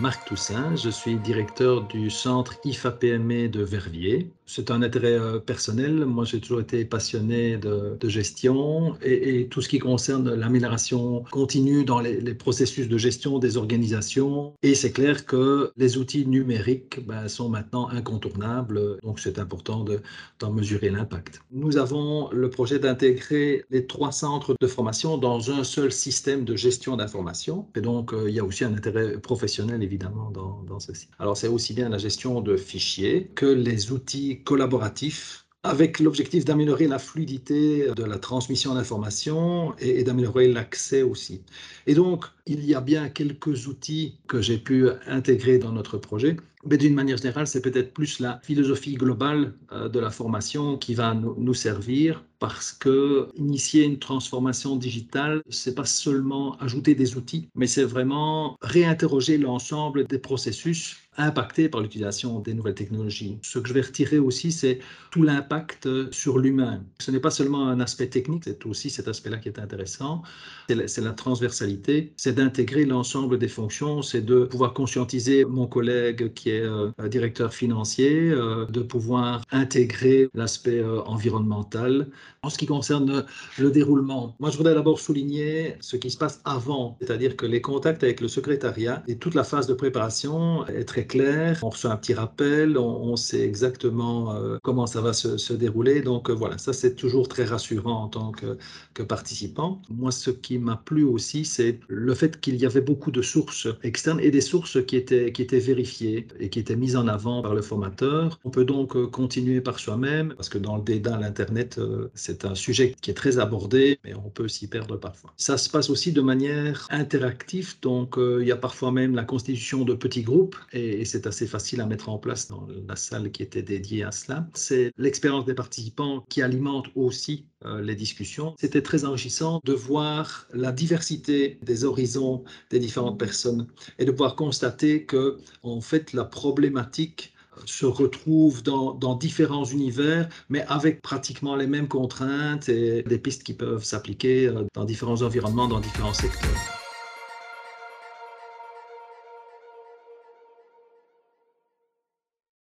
Marc Toussaint, je suis directeur du centre IFA-PME de Verviers. C'est un intérêt euh, personnel. Moi, j'ai toujours été passionné de, gestion et, tout ce qui concerne l'amélioration continue dans les, processus de gestion des organisations. Et c'est clair que les outils numériques ben, sont maintenant incontournables, donc c'est important d'en mesurer l'impact. Nous avons le projet d'intégrer les trois centres de formation dans un seul système de gestion d'information. Et donc, euh, il y a aussi un intérêt professionnel, évidemment, dans, dans ceci. Alors, c'est aussi bien la gestion de fichiers que les outils collaboratif avec l'objectif d'améliorer la fluidité de la transmission d'informations et, d'améliorer l'accès aussi. Et donc, il y a bien quelques outils que j'ai pu intégrer dans notre projet, mais d'une manière générale, c'est peut-être plus la philosophie globale euh, de la formation qui va nous servir parce que initier une transformation digitale, c'est pas seulement ajouter des outils, mais c'est vraiment réinterroger l'ensemble des processus impactés par l'utilisation des nouvelles technologies. Ce que je vais retirer aussi, c'est tout l'impact sur l'humain. Ce n'est pas seulement un aspect technique, c'est aussi cet aspect-là qui est intéressant. C'est la, transversalité, c'est d'intégrer l'ensemble des fonctions, c'est de pouvoir conscientiser mon collègue qui est euh, directeur financier, euh, de pouvoir intégrer l'aspect euh, environnemental, en ce qui concerne le déroulement, moi je voudrais d'abord souligner ce qui se passe avant, c'est-à-dire que les contacts avec le secrétariat et toute la phase de préparation est très claire. On reçoit un petit rappel, on, sait exactement euh, comment ça va se, dérouler. Donc euh, voilà, ça c'est toujours très rassurant en tant que, participant. Moi, ce qui m'a plu aussi, c'est le fait qu'il y avait beaucoup de sources externes et des sources qui étaient, qui étaient vérifiées et qui étaient mises en avant par le formateur. On peut donc euh, continuer par soi-même parce que dans le dédain l'Internet, c'est un sujet qui est très abordé, mais on peut s'y perdre parfois. Ça se passe aussi de manière interactive, donc euh, il y a parfois même la constitution de petits groupes, et, c'est assez facile à mettre en place dans la salle qui était dédiée à cela. C'est l'expérience des participants qui alimente aussi euh, les discussions. C'était très enrichissant de voir la diversité des horizons des différentes personnes et de pouvoir constater que, en fait, la problématique se retrouvent dans, dans, différents univers, mais avec pratiquement les mêmes contraintes et des pistes qui peuvent s'appliquer euh, dans différents environnements, dans différents secteurs.